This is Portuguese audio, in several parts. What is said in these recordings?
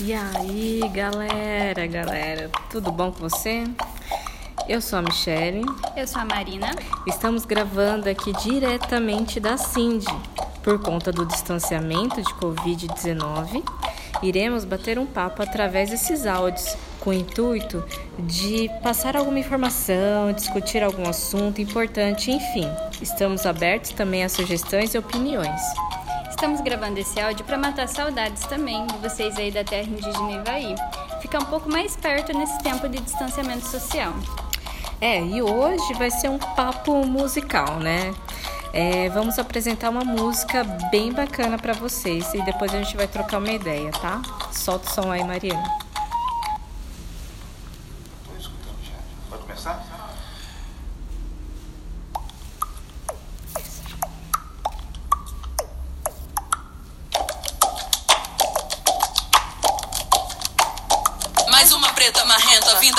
E aí, galera, galera, tudo bom com você? Eu sou a Michelle. Eu sou a Marina. Estamos gravando aqui diretamente da Cindy. Por conta do distanciamento de Covid-19, iremos bater um papo através desses áudios, com o intuito de passar alguma informação, discutir algum assunto importante, enfim. Estamos abertos também a sugestões e opiniões. Estamos gravando esse áudio para matar saudades também de vocês aí da terra indígena Ivaí. Ficar um pouco mais perto nesse tempo de distanciamento social. É, e hoje vai ser um papo musical, né? É, vamos apresentar uma música bem bacana para vocês e depois a gente vai trocar uma ideia, tá? Solta o som aí, Mariana.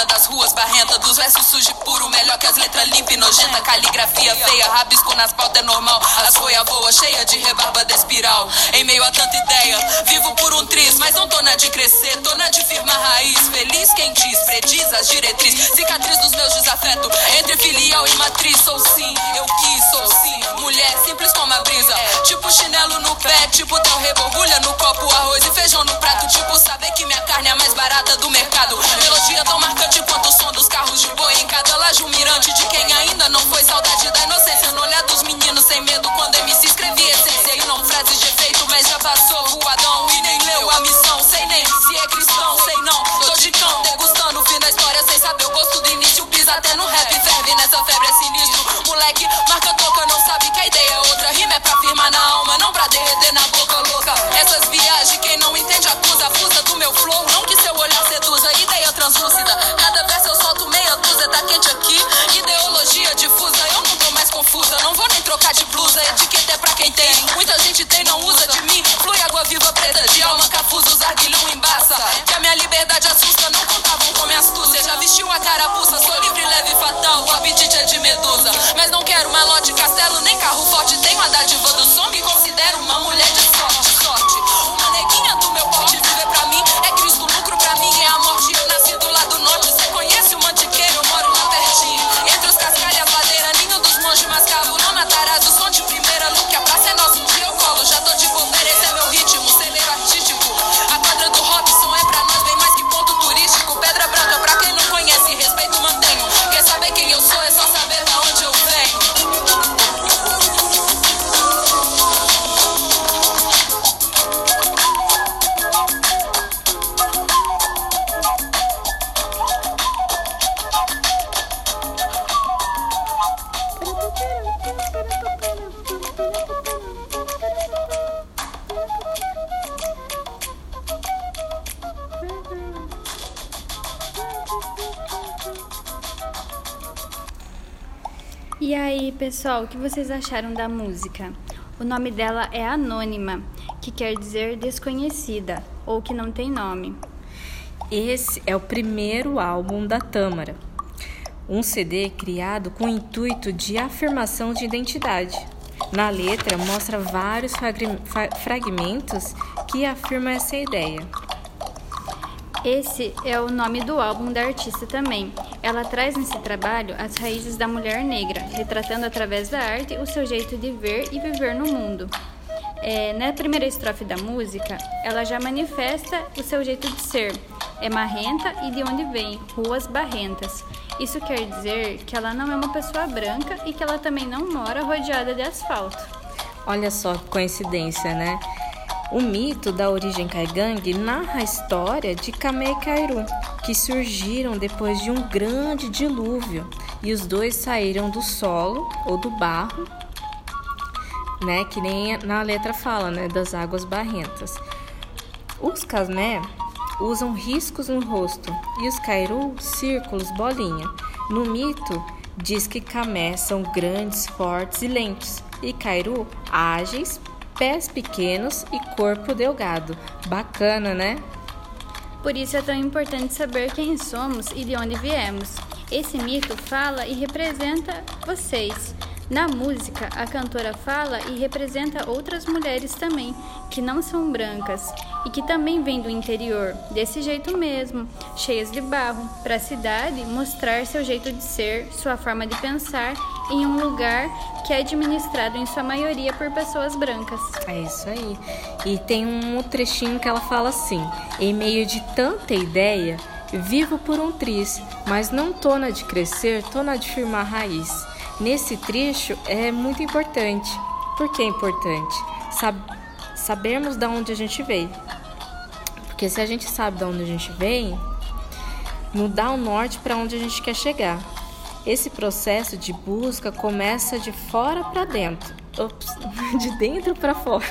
Das ruas barrenta, dos versos sujo puro, melhor que as letras limpa e nojenta, caligrafia feia, rabisco nas pautas é normal, as folhas voa cheia de rebarba de espiral, em meio a tanta ideia, vivo por um triz, mas não tô na de crescer, tô na de firmar raiz, feliz quem diz, prediz as diretrizes, cicatriz dos meus desafetos, entre filial e matriz, sou sim, eu quis, sou sim, mulher simples como a brisa, tipo chinelo no pé, tipo tão reborbulha no copo, arroz e feijão no prato, tipo saber que minha carne é a mais barata do mercado. Melodia tão marcante cristão, sei não, tô de cão degustando fim da história sem saber o gosto do início, pisa até no rap ferve nessa febre é sinistro, moleque marca toca não sabe que a ideia é outra, rima é pra firmar na alma, não pra derreter na boca louca, essas viagens quem não entende acusa, acusa do meu flow, não que seu olhar seduza, ideia translúcida, cada vez eu solto meia dúzia, tá quente aqui, ideologia difusa, eu não tô mais confusa, não vou nem trocar de blusa, etiqueta é pra quem tem, muita gente tem, não usa liberdade assusta, não contavam com minha astúcia, já vestiu a carapuça, sou E aí, pessoal, o que vocês acharam da música? O nome dela é Anônima, que quer dizer desconhecida ou que não tem nome. Esse é o primeiro álbum da Tâmara, um CD criado com o intuito de afirmação de identidade. Na letra, mostra vários fragmentos que afirmam essa ideia. Esse é o nome do álbum da artista também. Ela traz nesse trabalho as raízes da mulher negra, retratando através da arte o seu jeito de ver e viver no mundo. É, na primeira estrofe da música, ela já manifesta o seu jeito de ser. É marrenta e de onde vem, ruas barrentas. Isso quer dizer que ela não é uma pessoa branca e que ela também não mora rodeada de asfalto. Olha só que coincidência, né? O mito da origem caigangue narra a história de Kame e Kairu, que surgiram depois de um grande dilúvio e os dois saíram do solo ou do barro, né, que nem na letra fala, né, das águas barrentas. Os Kasmé usam riscos no rosto e os Kairu círculos bolinha. No mito diz que Kamé são grandes, fortes e lentos e Kairu ágeis, pés pequenos e corpo delgado. Bacana, né? Por isso é tão importante saber quem somos e de onde viemos. Esse mito fala e representa vocês. Na música, a cantora fala e representa outras mulheres também, que não são brancas e que também vêm do interior, desse jeito mesmo, cheias de barro, para a cidade mostrar seu jeito de ser, sua forma de pensar em um lugar que é administrado em sua maioria por pessoas brancas. É isso aí. E tem um trechinho que ela fala assim: em meio de tanta ideia, vivo por um triz, mas não tô na de crescer, tô na de firmar raiz. Nesse trecho é muito importante. Por que é importante? Sab sabermos de onde a gente veio. Porque se a gente sabe de onde a gente vem, mudar o norte para onde a gente quer chegar. Esse processo de busca começa de fora para dentro. Ops, de dentro para fora.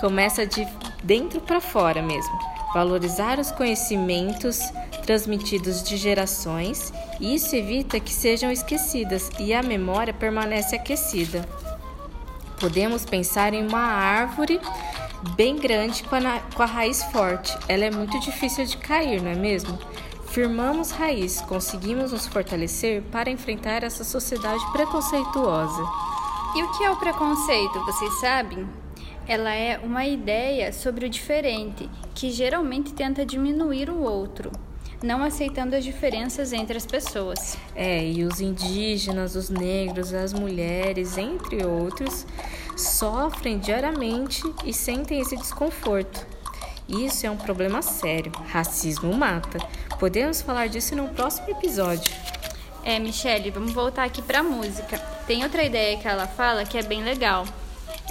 começa de dentro para fora mesmo. Valorizar os conhecimentos transmitidos de gerações isso evita que sejam esquecidas e a memória permanece aquecida. Podemos pensar em uma árvore bem grande com a, com a raiz forte. Ela é muito difícil de cair, não é mesmo? Firmamos raiz, conseguimos nos fortalecer para enfrentar essa sociedade preconceituosa. E o que é o preconceito, vocês sabem? Ela é uma ideia sobre o diferente que geralmente tenta diminuir o outro não aceitando as diferenças entre as pessoas. É, e os indígenas, os negros, as mulheres, entre outros, sofrem diariamente e sentem esse desconforto. Isso é um problema sério. Racismo mata. Podemos falar disso no próximo episódio. É, Michelle, vamos voltar aqui para música. Tem outra ideia que ela fala que é bem legal.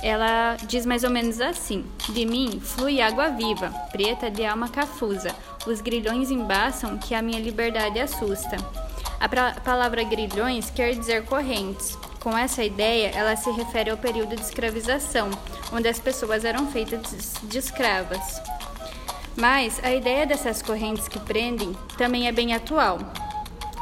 Ela diz mais ou menos assim: De mim flui água viva, preta de alma cafusa. Os grilhões embaçam que a minha liberdade assusta. A palavra grilhões quer dizer correntes. Com essa ideia, ela se refere ao período de escravização, onde as pessoas eram feitas de escravas. Mas a ideia dessas correntes que prendem também é bem atual,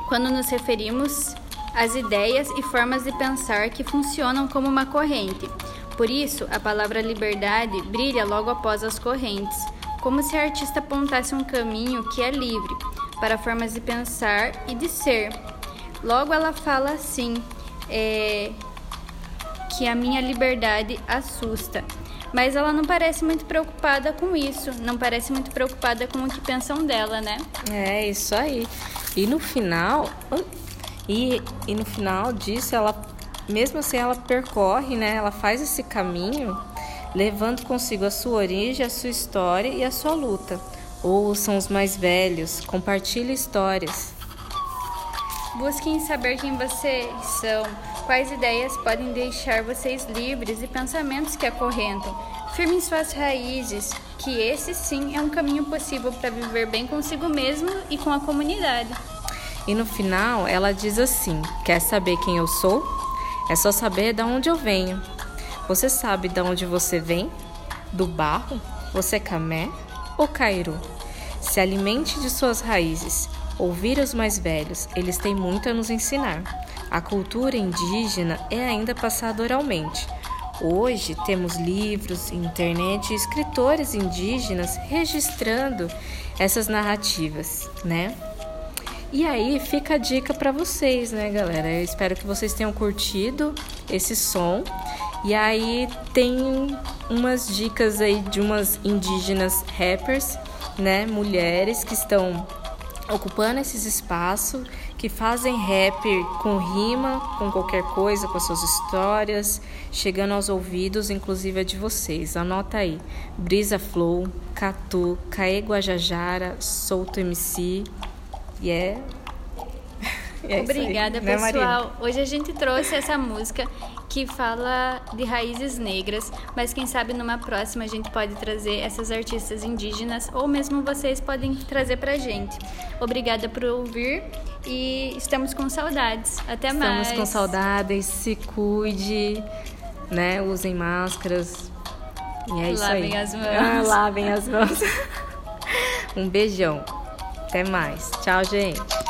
quando nos referimos às ideias e formas de pensar que funcionam como uma corrente por isso, a palavra liberdade brilha logo após as correntes, como se a artista apontasse um caminho que é livre para formas de pensar e de ser. Logo, ela fala assim: é, que a minha liberdade assusta. Mas ela não parece muito preocupada com isso, não parece muito preocupada com o que pensam dela, né? É, isso aí. E no final, e, e no final disso, ela mesmo assim, ela percorre, né? Ela faz esse caminho, levando consigo a sua origem, a sua história e a sua luta. Ouçam os mais velhos, compartilhe histórias. Busquem saber quem vocês são, quais ideias podem deixar vocês livres e pensamentos que acorrentam. Firmem suas raízes, que esse sim é um caminho possível para viver bem consigo mesmo e com a comunidade. E no final, ela diz assim: Quer saber quem eu sou? É só saber de onde eu venho. Você sabe de onde você vem? Do barro? Você é camé ou cairu? Se alimente de suas raízes. Ouvir os mais velhos, eles têm muito a nos ensinar. A cultura indígena é ainda passada oralmente. Hoje temos livros, internet e escritores indígenas registrando essas narrativas, né? E aí fica a dica para vocês, né, galera? Eu espero que vocês tenham curtido esse som. E aí tem umas dicas aí de umas indígenas rappers, né, mulheres que estão ocupando esses espaços, que fazem rap com rima, com qualquer coisa, com as suas histórias, chegando aos ouvidos, inclusive a de vocês. Anota aí: Brisa Flow, Catu, Caê Guajajara, Solto MC, e é. é Obrigada, aí, né, pessoal. Né, Hoje a gente trouxe essa música que fala de raízes negras, mas quem sabe numa próxima a gente pode trazer essas artistas indígenas ou mesmo vocês podem trazer pra gente. Obrigada por ouvir e estamos com saudades. Até estamos mais. Estamos com saudades, se cuide, né? Usem máscaras. E é isso lavem aí. As mãos. Ah, lavem as mãos. um beijão. Até mais. Tchau, gente.